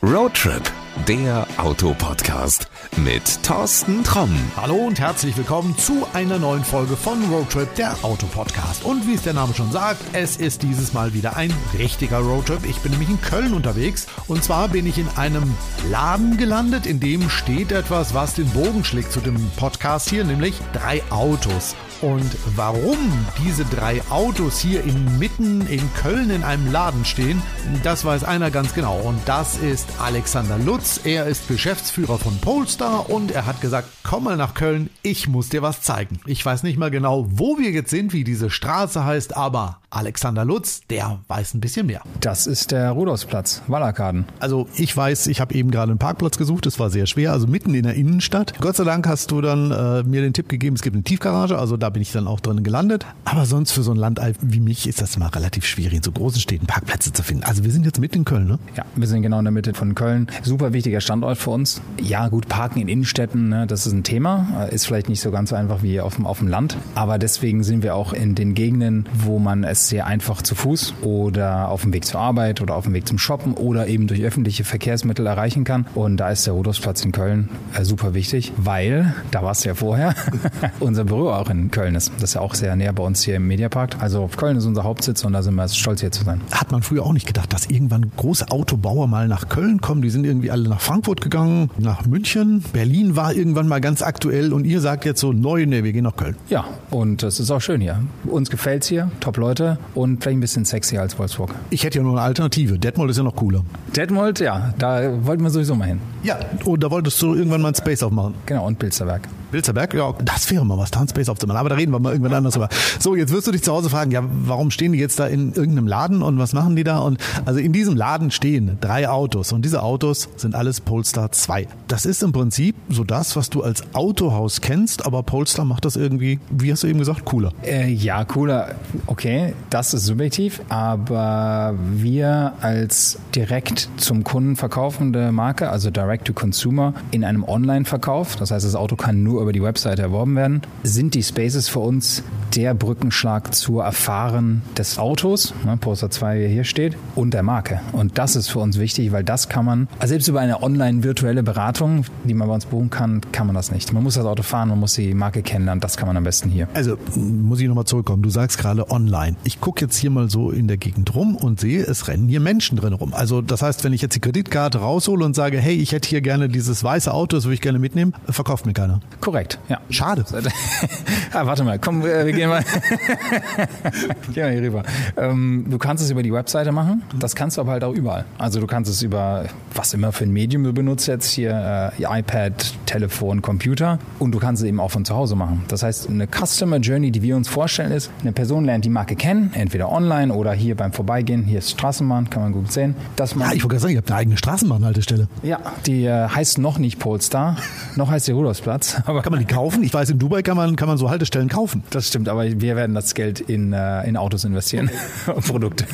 Roadtrip, der Autopodcast mit Thorsten Tromm. Hallo und herzlich willkommen zu einer neuen Folge von Roadtrip, der Autopodcast. Und wie es der Name schon sagt, es ist dieses Mal wieder ein richtiger Roadtrip. Ich bin nämlich in Köln unterwegs und zwar bin ich in einem Laden gelandet, in dem steht etwas, was den Bogen schlägt zu dem Podcast hier, nämlich drei Autos. Und warum diese drei Autos hier inmitten in Köln in einem Laden stehen, das weiß einer ganz genau. Und das ist Alexander Lutz. Er ist Geschäftsführer von Polestar und er hat gesagt, komm mal nach Köln, ich muss dir was zeigen. Ich weiß nicht mal genau, wo wir jetzt sind, wie diese Straße heißt, aber Alexander Lutz, der weiß ein bisschen mehr. Das ist der Rudolfsplatz, Wallerkaden. Also ich weiß, ich habe eben gerade einen Parkplatz gesucht, das war sehr schwer, also mitten in der Innenstadt. Gott sei Dank hast du dann äh, mir den Tipp gegeben, es gibt eine Tiefgarage, also da bin ich dann auch drin gelandet. Aber sonst für so ein Landei wie mich ist das immer relativ schwierig, in so großen Städten Parkplätze zu finden. Also wir sind jetzt mitten in Köln, ne? Ja, wir sind genau in der Mitte von Köln. Super wichtiger Standort für uns. Ja, gut, Parken in Innenstädten, ne, das ist ein Thema. Ist vielleicht nicht so ganz so einfach wie auf dem, auf dem Land. Aber deswegen sind wir auch in den Gegenden, wo man es sehr einfach zu Fuß oder auf dem Weg zur Arbeit oder auf dem Weg zum Shoppen oder eben durch öffentliche Verkehrsmittel erreichen kann. Und da ist der Rudolfsplatz in Köln äh, super wichtig, weil, da warst du ja vorher, unser Büro auch in Köln ist. Das ist ja auch sehr näher bei uns hier im Mediapark. Also Köln ist unser Hauptsitz und da sind wir stolz hier zu sein. Hat man früher auch nicht gedacht, dass irgendwann große Autobauer mal nach Köln kommen. Die sind irgendwie alle nach Frankfurt gegangen, nach München. Berlin war irgendwann mal ganz aktuell und ihr sagt jetzt so neu, nee, wir gehen nach Köln. Ja, und es ist auch schön hier. Uns gefällt es hier, top Leute und vielleicht ein bisschen sexier als Wolfsburg. Ich hätte ja nur eine Alternative. Detmold ist ja noch cooler. Detmold, ja, da wollten wir sowieso mal hin. Ja, und da wolltest du irgendwann mal ein Space aufmachen. Genau, und Bilzerberg. Bilzerberg, ja, das wäre mal was, da ein Space aufzumachen. Aber da reden wir mal irgendwann anders drüber. So, jetzt wirst du dich zu Hause fragen, ja, warum stehen die jetzt da in irgendeinem Laden und was machen die da? Und also in diesem Laden stehen drei Autos und diese Autos sind alles Polestar 2. Das ist im Prinzip so das, was du als Autohaus kennst, aber Polestar macht das irgendwie, wie hast du eben gesagt, cooler. Äh, ja, cooler. Okay, das ist subjektiv, aber wir als direkt zum Kunden verkaufende Marke, also Direct to Consumer, in einem Online-Verkauf, das heißt, das Auto kann nur über die Webseite erworben werden, sind die Spaces für uns der Brückenschlag zur Erfahren des Autos, ne, Poster 2, wie er hier steht, und der Marke. Und das ist für uns wichtig, weil das kann man, also selbst über eine online-virtuelle Beratung, die man bei uns buchen kann, kann man das nicht. Man muss das Auto fahren, man muss die Marke kennenlernen, das kann man am besten hier. Also muss ich nochmal zurückkommen. Du sagst gerade online. Ich gucke jetzt hier mal so in der Gegend rum und sehe, es rennen hier Menschen drin rum. Also das heißt, wenn ich jetzt die Kreditkarte raushole und sage, hey, ich hätte hier gerne dieses weiße Auto, das würde ich gerne mitnehmen, verkauft mir keiner. Korrekt, ja. Schade. ah, warte mal, komm, wir gehen mal, gehen mal hier rüber. Ähm, du kannst es über die Webseite machen, das kannst du aber halt auch überall. Also du kannst es über was immer für ein Medium du benutzt jetzt hier, äh, iPad, Telefon, Computer und du kannst es eben auch von zu Hause machen. Das heißt, eine Customer Journey, die wir uns vorstellen, ist, eine Person lernt die Marke kennen, entweder online oder hier beim Vorbeigehen. Hier ist Straßenbahn, kann man gut sehen. Dass man Ja, ich wollte gerade sagen, ihr habt eine eigene Straßenbahnhaltestelle. ja, die äh, heißt noch nicht Polestar, noch heißt sie Rudolfsplatz. Aber Kann man die kaufen? Ich weiß, in Dubai kann man, kann man so Haltestellen kaufen. das stimmt, aber wir werden das Geld in, äh, in Autos investieren und Produkte.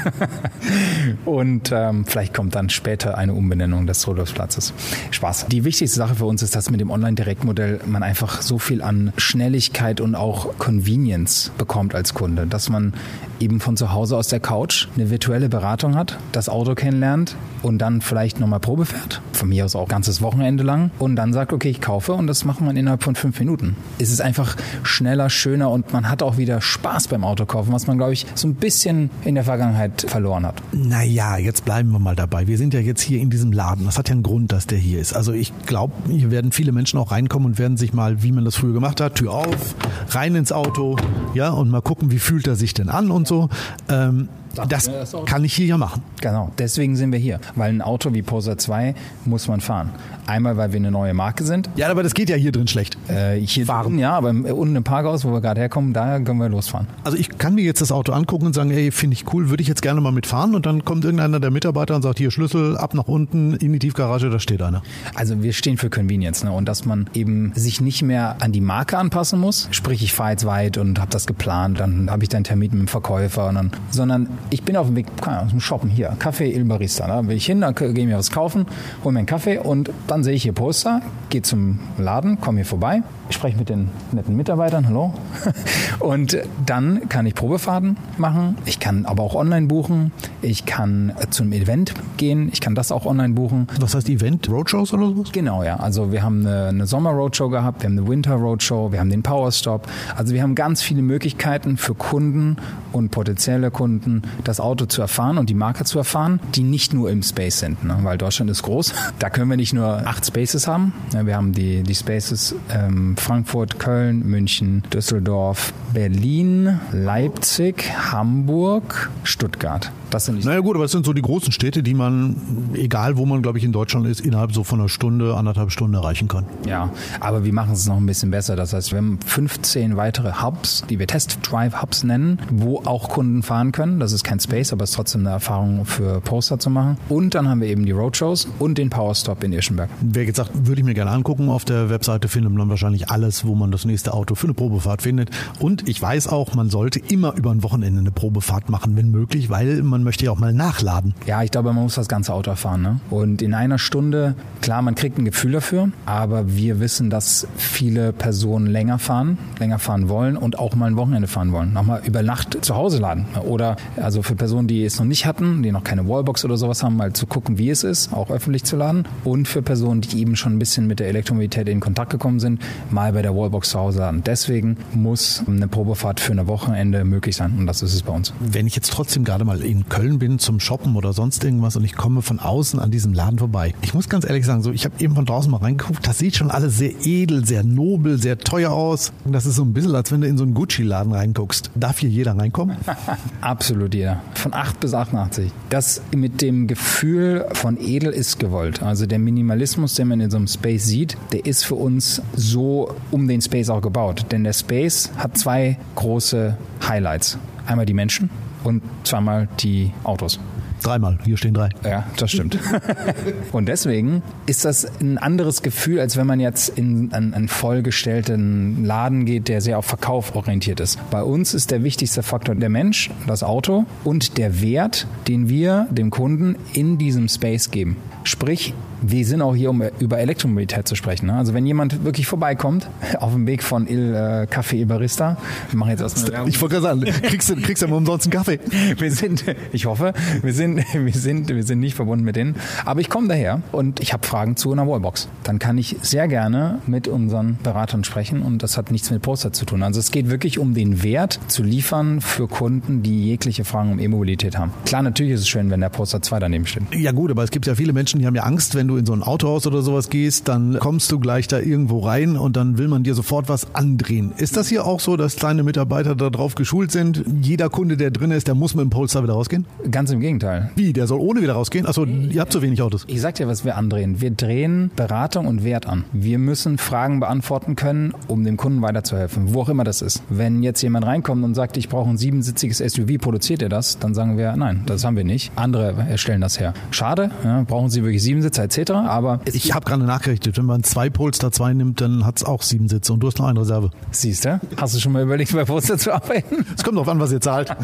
und ähm, vielleicht kommt dann später eine Umbenennung des Rudolfsplatzes. Spaß. Die wichtigste Sache für uns ist, dass mit dem Online-Direktmodell man einfach so viel an Schnelligkeit und auch Convenience bekommt als Kunde, dass man eben von zu Hause aus der Couch eine virtuelle Beratung hat, das Auto kennenlernt und dann vielleicht nochmal Probe fährt. Von mir aus auch ganzes Wochenende lang und dann sagt, okay, ich kaufe und das macht man innerhalb von fünf Minuten. Es ist einfach schneller, schöner und man hat auch wieder Spaß beim Autokaufen, was man, glaube ich, so ein bisschen in der Vergangenheit verloren hat. Naja, jetzt bleiben wir mal dabei. Wir sind ja jetzt hier in diesem Laden. Das hat ja einen Grund, dass der hier ist. Also ich glaube, hier werden viele Menschen auch reinkommen und werden sich mal, wie man das früher gemacht hat, Tür auf, rein ins Auto, ja, und mal gucken, wie fühlt er sich denn an und so. Ähm, das kann ich hier ja machen. Genau, deswegen sind wir hier. Weil ein Auto wie Poser 2 muss man fahren. Einmal, weil wir eine neue Marke sind. Ja, aber das geht ja hier drin schlecht. Äh, hier fahren. Ja, aber im- unten im Parkhaus, wo wir gerade herkommen, da können wir losfahren. Also ich kann mir jetzt das Auto angucken und sagen, ey, finde ich cool, würde ich jetzt gerne mal mitfahren und dann kommt irgendeiner der Mitarbeiter und sagt, hier Schlüssel ab nach unten in die Tiefgarage, da steht einer. Also wir stehen für Convenience ne? und dass man eben sich nicht mehr an die Marke anpassen muss. Sprich, ich fahre jetzt weit und habe das geplant, dann habe ich dann einen Termin mit dem Verkäufer, und dann, sondern Ich bin auf dem Weg keine zum Shoppen hier, Café Il Barista. Da will ich hin, dann gehe ich mir was kaufen, hole mir einen Kaffee und dann sehe ich hier Poster, gehe zum Laden, komme hier vorbei, spreche mit den netten Mitarbeitern, hallo. Und dann kann ich Probefahrten machen. Ich kann aber auch online buchen. Ich kann zum Event gehen. Ich kann das auch online buchen. Was heißt Event? Roadshows oder sowas? Genau, ja. Also wir haben eine, eine Sommer-Roadshow gehabt, wir haben eine Winter-Roadshow, wir haben den Power-Stop. Also wir haben ganz viele Möglichkeiten für Kunden und potenzielle Kunden, das Auto zu erfahren und die Marke zu erfahren, die nicht nur im Space sind, ne? weil Deutschland ist groß. Da können wir nicht nur acht Spaces haben. Wir haben die, die Spaces ähm, Frankfurt, Köln, München, Düsseldorf, Berlin, Leipzig, Hamburg, Stuttgart. Das sind naja gut, aber es sind so die großen Städte, die man, egal wo man, glaube ich, in Deutschland ist, innerhalb so von einer Stunde, anderthalb Stunden erreichen kann. Ja, aber wir machen es noch ein bisschen besser. Das heißt, wir haben 15 weitere Hubs, die wir Test Drive Hubs nennen, wo auch Kunden fahren können. Das ist kein Space, aber es ist trotzdem eine Erfahrung für Poster zu machen. Und dann haben wir eben die Roadshows und den Powerstop in Irschenberg. Wer jetzt sagt, würde ich mir gerne angucken, auf der Webseite findet man wahrscheinlich alles, wo man das nächste Auto für eine Probefahrt findet. Und ich weiß auch, man sollte immer über ein Wochenende eine Probefahrt machen, wenn möglich, weil man möchte ja auch mal nachladen. Ja, ich glaube, man muss das ganze Auto erfahren. Ne? Und in einer Stunde, klar, man kriegt ein Gefühl dafür, aber wir wissen, dass viele Personen länger fahren, länger fahren wollen und auch mal ein Wochenende fahren wollen. Nochmal über Nacht zu Hause laden. Oder also für Personen, die es noch nicht hatten, die noch keine Wallbox oder sowas haben, mal zu gucken, wie es ist, auch öffentlich zu laden. Und für Personen, die eben schon ein bisschen mit der Elektromobilität in Kontakt gekommen sind, mal bei der Wallbox zu Hause laden. Deswegen muss eine Probefahrt für ein Wochenende möglich sein und das ist es bei uns. Wenn ich jetzt trotzdem gerade mal in Köln bin zum Shoppen oder sonst irgendwas und ich komme von außen an diesem Laden vorbei. Ich muss ganz ehrlich sagen, so ich habe eben von draußen mal reingeguckt, das sieht schon alles sehr edel, sehr nobel, sehr teuer aus. Das ist so ein bisschen, als wenn du in so einen Gucci-Laden reinguckst. Darf hier jeder reinkommen? Absolut jeder. Von 8 bis 88. Das mit dem Gefühl von edel ist gewollt. Also der Minimalismus, den man in so einem Space sieht, der ist für uns so um den Space auch gebaut. Denn der Space hat zwei große Highlights. Einmal die Menschen und zweimal die Autos. Dreimal, hier stehen drei. Ja, das stimmt. und deswegen ist das ein anderes Gefühl, als wenn man jetzt in einen, einen vollgestellten Laden geht, der sehr auf Verkauf orientiert ist. Bei uns ist der wichtigste Faktor der Mensch, das Auto und der Wert, den wir dem Kunden in diesem Space geben. Sprich, wir sind auch hier, um über Elektromobilität zu sprechen. Ne? Also wenn jemand wirklich vorbeikommt, auf dem Weg von Il äh, Café Il Barista, wir machen jetzt erstmal Ich wollte gerade sagen, kriegst du, kriegst du mal umsonst einen Kaffee. Wir sind, ich hoffe, wir sind, wir sind, wir sind nicht verbunden mit denen. Aber ich komme daher und ich habe Fragen zu einer Wallbox. Dann kann ich sehr gerne mit unseren Beratern sprechen und das hat nichts mit Poster zu tun. Also es geht wirklich um den Wert zu liefern für Kunden, die jegliche Fragen um E-Mobilität haben. Klar, natürlich ist es schön, wenn der Poster 2 daneben steht. Ja gut, aber es gibt ja viele Menschen, die haben ja Angst, wenn du in so ein Autohaus oder sowas gehst, dann kommst du gleich da irgendwo rein und dann will man dir sofort was andrehen. Ist das hier auch so, dass kleine Mitarbeiter darauf geschult sind? Jeder Kunde, der drin ist, der muss mit dem Polestar wieder rausgehen? Ganz im Gegenteil. Wie? Der soll ohne wieder rausgehen? Achso, ihr habt so wenig Autos. Ich sag dir, was wir andrehen. Wir drehen Beratung und Wert an. Wir müssen Fragen beantworten können, um dem Kunden weiterzuhelfen, wo auch immer das ist. Wenn jetzt jemand reinkommt und sagt, ich brauche ein siebensitziges SUV, produziert er das? Dann sagen wir, nein, das haben wir nicht. Andere erstellen das her. Schade, ja, brauchen sie wirklich sieben Sitze etc. Aber ich habe gerade nachgerechnet, wenn man zwei Polestar 2 nimmt, dann hat es auch sieben Sitze und du hast noch eine Reserve. Siehst du? Hast du schon mal überlegt, bei Polestar zu arbeiten? Es kommt drauf an, was ihr zahlt.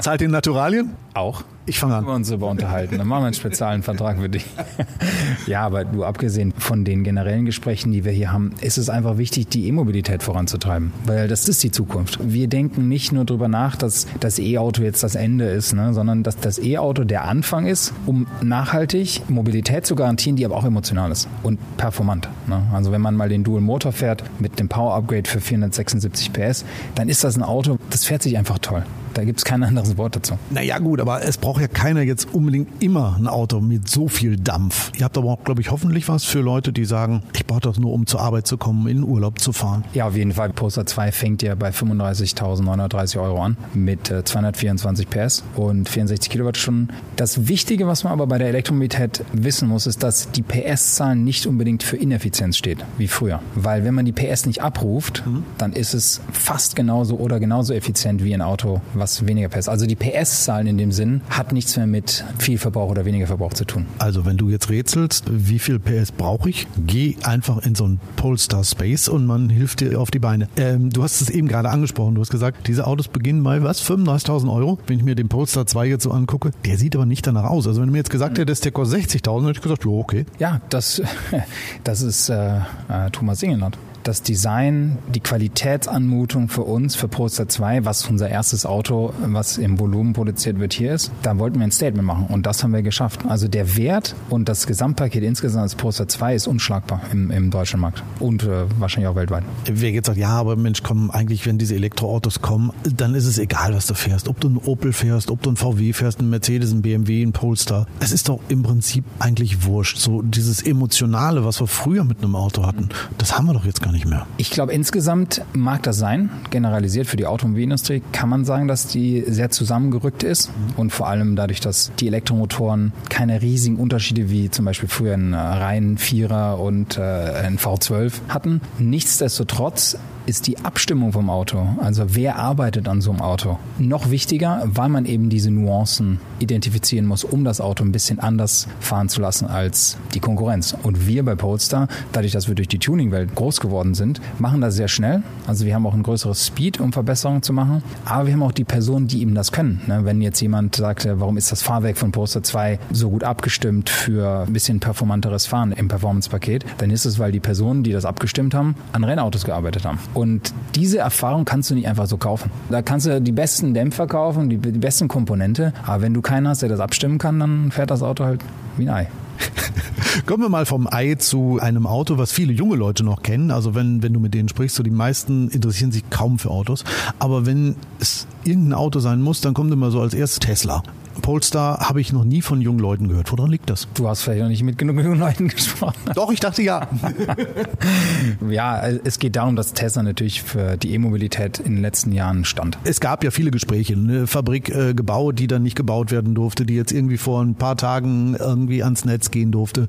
zahlt ihr Naturalien? Auch. Ich fange an. Wir uns über unterhalten. Dann machen wir einen speziellen Vertrag für dich. ja, aber du, abgesehen von den generellen Gesprächen, die wir hier haben, ist es einfach wichtig, die E-Mobilität voranzutreiben. Weil das ist die Zukunft. Wir denken nicht nur darüber nach, dass das E-Auto jetzt das Ende ist, ne, sondern dass das E-Auto der Anfang ist, um nachhaltig Mobilität zu garantieren, die aber auch emotional ist und performant. Ne? Also wenn man mal den Dual Motor fährt mit dem Power Upgrade für 476 PS, dann ist das ein Auto, das fährt sich einfach toll. Da gibt es kein anderes Wort dazu. Naja gut, aber es braucht ja keiner jetzt unbedingt immer ein Auto mit so viel Dampf. Ihr habt aber auch, glaube ich, hoffentlich was für Leute, die sagen, ich brauche das nur, um zur Arbeit zu kommen, in den Urlaub zu fahren. Ja, auf jeden Fall. Poster 2 fängt ja bei 35.930 Euro an mit 224 PS und 64 Kilowattstunden. Das Wichtige, was man aber bei der Elektromobilität wissen muss, ist, dass die PS-Zahlen nicht unbedingt für Ineffizienz steht, wie früher. Weil wenn man die PS nicht abruft, mhm. dann ist es fast genauso oder genauso effizient wie ein Auto, was weniger PS. Also die PS-Zahlen in dem Sinn hat nichts mehr mit viel Verbrauch oder weniger Verbrauch zu tun. Also wenn du jetzt rätselst, wie viel PS brauche ich, geh einfach in so ein Polestar Space und man hilft dir auf die Beine. Ähm, du hast es eben gerade angesprochen. Du hast gesagt, diese Autos beginnen bei was? 35.000 Euro? Wenn ich mir den Polestar 2 jetzt so angucke, der sieht aber nicht danach aus. Also wenn du mir jetzt gesagt hättest, der kostet 60.000, hätte ich gesagt, jo, okay. Ja, das, das ist äh, äh, Thomas Ingenhardt das Design, die Qualitätsanmutung für uns, für Polestar 2, was unser erstes Auto, was im Volumen produziert wird, hier ist, da wollten wir ein Statement machen und das haben wir geschafft. Also der Wert und das Gesamtpaket insgesamt als Polestar 2 ist unschlagbar im, im deutschen Markt und äh, wahrscheinlich auch weltweit. Wer jetzt sagt, ja, aber Mensch, komm, eigentlich, wenn diese Elektroautos kommen, dann ist es egal, was du fährst. Ob du einen Opel fährst, ob du einen VW fährst, einen Mercedes, einen BMW, einen Polestar. Es ist doch im Prinzip eigentlich wurscht. So dieses Emotionale, was wir früher mit einem Auto hatten, das haben wir doch jetzt gar nicht mehr. Ich glaube, insgesamt mag das sein. Generalisiert für die Automobilindustrie kann man sagen, dass die sehr zusammengerückt ist und vor allem dadurch, dass die Elektromotoren keine riesigen Unterschiede wie zum Beispiel früher ein rein Vierer und äh, ein V12 hatten. Nichtsdestotrotz ist die Abstimmung vom Auto, also wer arbeitet an so einem Auto, noch wichtiger, weil man eben diese Nuancen identifizieren muss, um das Auto ein bisschen anders fahren zu lassen als die Konkurrenz. Und wir bei Polestar, dadurch, dass wir durch die Tuningwelt groß geworden sind, machen das sehr schnell. Also wir haben auch ein größeres Speed, um Verbesserungen zu machen, aber wir haben auch die Personen, die eben das können. Ne, wenn jetzt jemand sagt, warum ist das Fahrwerk von Polestar 2 so gut abgestimmt für ein bisschen performanteres Fahren im Performance-Paket, dann ist es, weil die Personen, die das abgestimmt haben, an Rennautos gearbeitet haben. Und diese Erfahrung kannst du nicht einfach so kaufen. Da kannst du die besten Dämpfer kaufen, die, die besten Komponente, aber wenn du keinen hast, der das abstimmen kann, dann fährt das Auto halt wie ein Ei. Kommen wir mal vom Ei zu einem Auto, was viele junge Leute noch kennen. Also wenn, wenn du mit denen sprichst, so die meisten interessieren sich kaum für Autos. Aber wenn es irgendein Auto sein muss, dann kommt immer so als erstes Tesla. Polestar habe ich noch nie von jungen Leuten gehört. Woran liegt das? Du hast vielleicht noch nicht mit genug jungen Leuten gesprochen. Doch, ich dachte ja. ja, es geht darum, dass Tesla natürlich für die E-Mobilität in den letzten Jahren stand. Es gab ja viele Gespräche. Eine Fabrik äh, gebaut, die dann nicht gebaut werden durfte, die jetzt irgendwie vor ein paar Tagen irgendwie ans Netz gehen durfte.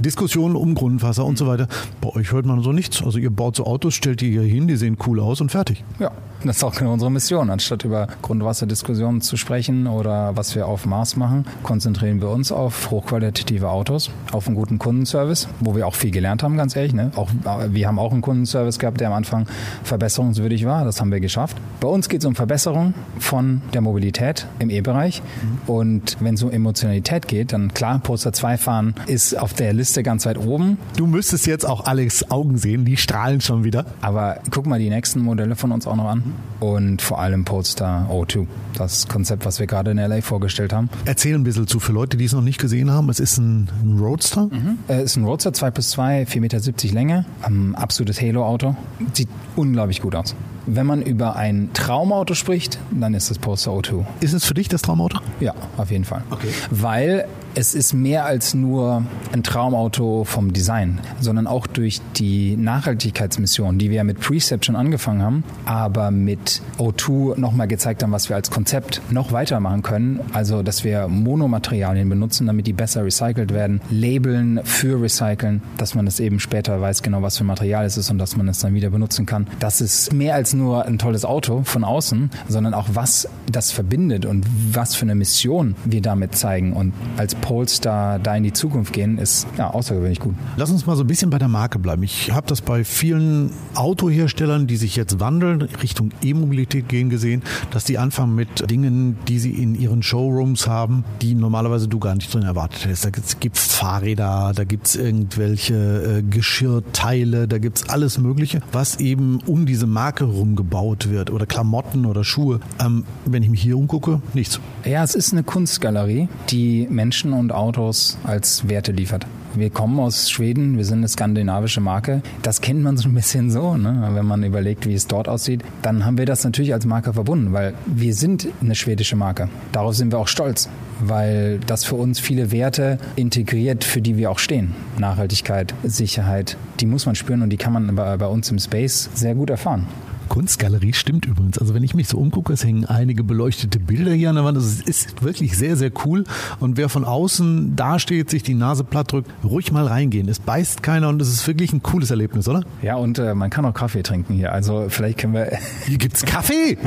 Diskussionen um Grundwasser und so weiter. Bei euch hört man so nichts. Also ihr baut so Autos, stellt die hier hin, die sehen cool aus und fertig. Ja, das ist auch genau unsere Mission. Anstatt über Grundwasserdiskussionen zu sprechen oder was wir auf Mars machen, konzentrieren wir uns auf hochqualitative Autos, auf einen guten Kundenservice, wo wir auch viel gelernt haben, ganz ehrlich. Ne? Auch, wir haben auch einen Kundenservice gehabt, der am Anfang verbesserungswürdig war. Das haben wir geschafft. Bei uns geht es um Verbesserung von der Mobilität im E-Bereich. Mhm. Und wenn es um Emotionalität geht, dann klar, Poster 2 fahren ist auf der Liste ganz weit oben. Du müsstest jetzt auch Alex Augen sehen, die strahlen schon wieder. Aber guck mal die nächsten Modelle von uns auch noch an und vor allem Polestar O2, das Konzept, was wir gerade in LA vorgestellt haben. Erzähl ein bisschen zu für Leute, die es noch nicht gesehen haben. Es ist ein, Roadster. Mhm. Es ist ein Roadster 2 plus 2, 4,70 Meter Länge, ein absolutes Halo-Auto. Sieht unglaublich gut aus. Wenn man über ein Traumauto spricht, dann ist es Polestar O2. Ist es für dich das Traumauto? Ja, auf jeden Fall. Okay. Weil es ist mehr als nur ein Traumauto vom Design, sondern auch durch die Nachhaltigkeitsmission, die wir mit Precept schon angefangen haben, aber mit O2 nochmal gezeigt haben, was wir als Konzept noch weitermachen können. Also, dass wir Monomaterialien benutzen, damit die besser recycelt werden, labeln für recyceln, dass man das eben später weiß genau, was für Material es ist und dass man es dann wieder benutzen kann. Das ist mehr als nur ein tolles Auto von außen, sondern auch was das verbindet und was für eine Mission wir damit zeigen und als Polestar da in die Zukunft gehen, ist ja außergewöhnlich gut. Lass uns mal so ein bisschen bei der Marke bleiben. Ich habe das bei vielen Autoherstellern, die sich jetzt wandeln, Richtung E-Mobilität gehen gesehen, dass die anfangen mit Dingen, die sie in ihren Showrooms haben, die normalerweise du gar nicht drin erwartet hättest. Da gibt es Fahrräder, da gibt es irgendwelche äh, Geschirrteile, da gibt es alles Mögliche, was eben um diese Marke rumgebaut wird oder Klamotten oder Schuhe. Ähm, wenn ich mich hier umgucke, nichts. Ja, es ist eine Kunstgalerie, die Menschen und Autos als Werte liefert. Wir kommen aus Schweden, wir sind eine skandinavische Marke. Das kennt man so ein bisschen so, ne? wenn man überlegt, wie es dort aussieht. Dann haben wir das natürlich als Marke verbunden, weil wir sind eine schwedische Marke. Darauf sind wir auch stolz, weil das für uns viele Werte integriert, für die wir auch stehen. Nachhaltigkeit, Sicherheit, die muss man spüren und die kann man bei, bei uns im Space sehr gut erfahren. Kunstgalerie stimmt übrigens. Also wenn ich mich so umgucke, es hängen einige beleuchtete Bilder hier an der Wand. Also es ist wirklich sehr, sehr cool. Und wer von außen dasteht, sich die Nase platt drückt, ruhig mal reingehen. Es beißt keiner und es ist wirklich ein cooles Erlebnis, oder? Ja, und äh, man kann auch Kaffee trinken hier. Also vielleicht können wir... Hier gibt's Kaffee!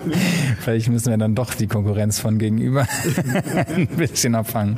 vielleicht müssen wir dann doch die Konkurrenz von gegenüber ein bisschen abfangen.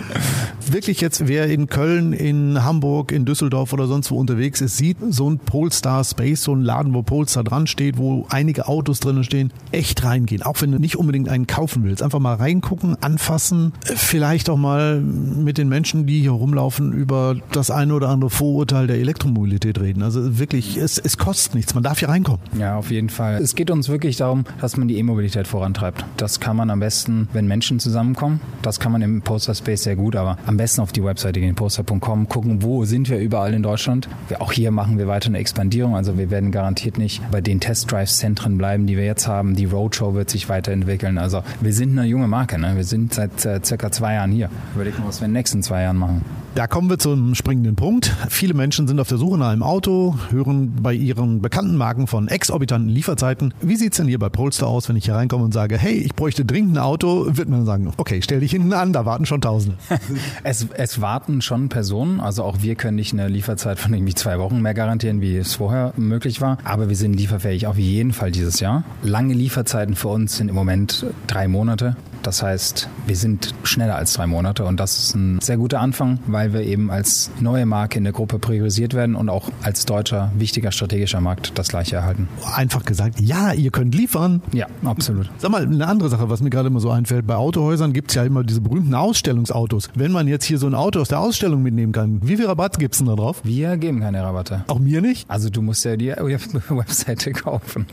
Wirklich jetzt, wer in Köln, in Hamburg, in Düsseldorf oder sonst wo unterwegs ist, sieht so ein Polestar Space, so ein Laden, wo Polestar dran steht, wo einige Autos drinnen stehen, echt reingehen. Auch wenn du nicht unbedingt einen kaufen willst. Einfach mal reingucken, anfassen, vielleicht auch mal mit den Menschen, die hier rumlaufen, über das eine oder andere Vorurteil der Elektromobilität reden. Also wirklich, es, es kostet nichts. Man darf hier reinkommen. Ja, auf jeden Fall. Es geht uns wirklich darum, dass man die E-Mobilität vorantreibt. Das kann man am besten, wenn Menschen zusammenkommen. Das kann man im Poster Space sehr gut, aber am besten auf die Webseite gehen, poster.com, gucken, wo sind wir überall in Deutschland. Auch hier machen wir weiter eine Expandierung. Also wir werden garantiert nicht bei den Test-Drive-Zentren bleiben, die wir jetzt haben. Die Roadshow wird sich weiterentwickeln. Also wir sind eine junge Marke. Ne? Wir sind seit äh, circa zwei Jahren hier. Überleg mal, was wir in den nächsten zwei Jahren machen. Da kommen wir zum springenden Punkt. Viele Menschen sind auf der Suche nach einem Auto, hören bei ihren bekannten Marken von exorbitanten Lieferzeiten. Wie sieht's denn hier bei Polestar aus, wenn ich hier reinkomme und sage, hey, ich bräuchte dringend ein Auto, wird man sagen, okay, stell dich hinten an, da warten schon Tausende. es, es warten schon Personen, also auch wir können nicht eine Lieferzeit von irgendwie zwei Wochen mehr garantieren, wie es vorher möglich war, aber wir sind lieferfähig auf jeden Fall dieses Jahr. Lange Lieferzeiten für uns sind im Moment drei Monate. Das heißt, wir sind schneller als drei Monate und das ist ein sehr guter Anfang, weil wir eben als neue Marke in der Gruppe priorisiert werden und auch als deutscher wichtiger strategischer Markt das gleiche erhalten. Einfach gesagt, ja, ihr könnt liefern. Ja, absolut. Sag mal, eine andere Sache, was mir gerade immer so einfällt, bei Autohäusern gibt es ja immer diese berühmten Ausstellungsautos. Wenn man jetzt hier so ein Auto aus der Ausstellung mitnehmen kann, wie viel Rabatt gibt es denn da drauf? Wir geben keine Rabatte. Auch mir nicht? Also du musst ja die Webseite kaufen.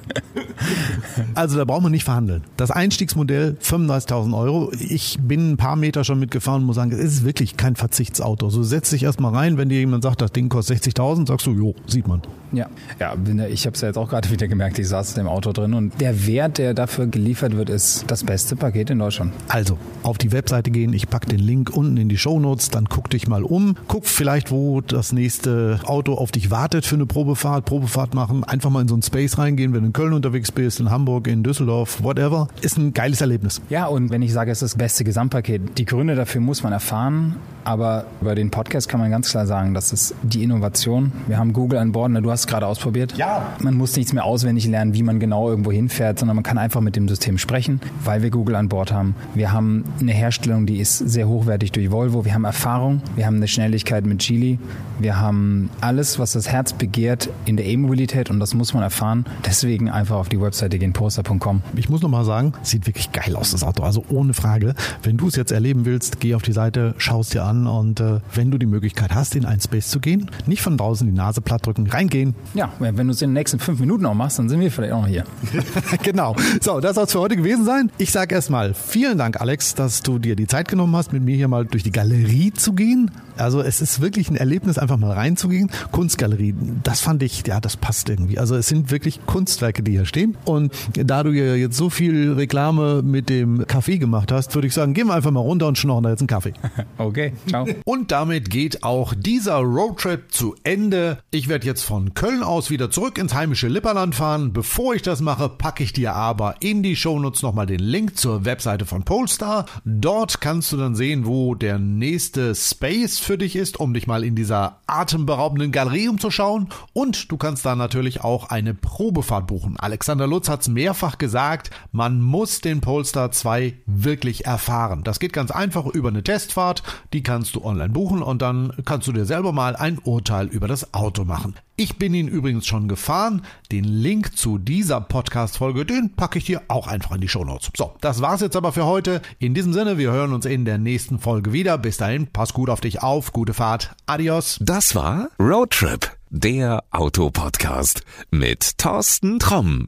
Also da braucht man nicht verhandeln. Das Einstiegsmodell 35.000 Euro. Ich bin ein paar Meter schon mitgefahren und muss sagen, es ist wirklich kein Verzichtsauto. So setz dich erstmal rein, wenn dir jemand sagt, das Ding kostet 60.000, sagst du, jo, sieht man. Ja, ja ich habe es ja jetzt auch gerade wieder gemerkt, ich saß in dem Auto drin und der Wert, der dafür geliefert wird, ist das beste Paket in Deutschland. Also, auf die Webseite gehen, ich packe den Link unten in die Shownotes, dann guck dich mal um, guck vielleicht, wo das nächste Auto auf dich wartet für eine Probefahrt, Probefahrt machen, einfach mal in so ein Space reingehen, wenn du in Köln unterwegs bist, in Hamburg, in Düsseldorf, whatever, ist ein geiles Erlebnis. Ja, und wenn ich sage, es ist das beste Gesamtpaket, die Gründe dafür muss man erfahren, aber über den Podcast kann man ganz klar sagen, das ist die Innovation. Wir haben Google an Bord, ne, du hast es gerade ausprobiert. Ja. Man muss nichts mehr auswendig lernen, wie man genau irgendwo hinfährt, sondern man kann einfach mit dem System sprechen, weil wir Google an Bord haben. Wir haben eine Herstellung, die ist sehr hochwertig durch Volvo. Wir haben Erfahrung, wir haben eine Schnelligkeit mit Geely. Wir haben alles, was das Herz begehrt in der E-Mobilität und das muss man erfahren. Deswegen einfach auf die Webseite gehen, poster.com. Ich muss nochmal sagen, sieht wirklich geil aus, das Auto. Also ohne Frage. Wenn du es jetzt erleben willst, geh auf die Seite, schau es dir an und äh, wenn du die Möglichkeit hast, in einen Space zu gehen, nicht von draußen die Nase platt drücken, reingehen. Ja, wenn du es in den nächsten fünf Minuten auch machst, dann sind wir vielleicht auch noch hier. genau. So, das soll es für heute gewesen sein. Ich sage erstmal vielen Dank, Alex, dass du dir die Zeit genommen hast, mit mir hier mal durch die Galerie zu gehen. Also es ist wirklich ein Erlebnis, einfach mal reinzugehen. Kunstgalerie, das fand ich, ja, das passt irgendwie. Also es sind wirklich Kunstwerke, die hier stehen. Und da du ja jetzt so viel Reklame mit dem Kaffee gemacht hast, würde ich sagen, gehen wir einfach mal runter und schnorren da jetzt einen Kaffee. Okay, ciao. Und damit geht auch dieser Roadtrip zu Ende. Ich werde jetzt von Köln aus wieder zurück ins heimische Lipperland fahren. Bevor ich das mache, packe ich dir aber in die Shownotes nochmal den Link zur Webseite von Polestar. Dort kannst du dann sehen, wo der nächste Space für dich ist, um dich mal in dieser atemberaubenden Galerie umzuschauen. Und du kannst da natürlich auch eine Probefahrt buchen. Alexander Lutz hat es mehrfach gesagt, man muss den Polestar 2 wirklich erfahren. Das geht ganz einfach über eine Testfahrt, die kannst du online buchen und dann kannst du dir selber mal ein Urteil über das Auto machen. Ich bin ihn übrigens schon gefahren. Den Link zu dieser Podcast-Folge, den packe ich dir auch einfach in die Shownotes. So, das war's jetzt aber für heute. In diesem Sinne, wir hören uns in der nächsten Folge wieder. Bis dahin, pass gut auf dich auf, gute Fahrt, adios. Das war Roadtrip, der Autopodcast mit Thorsten Tromm.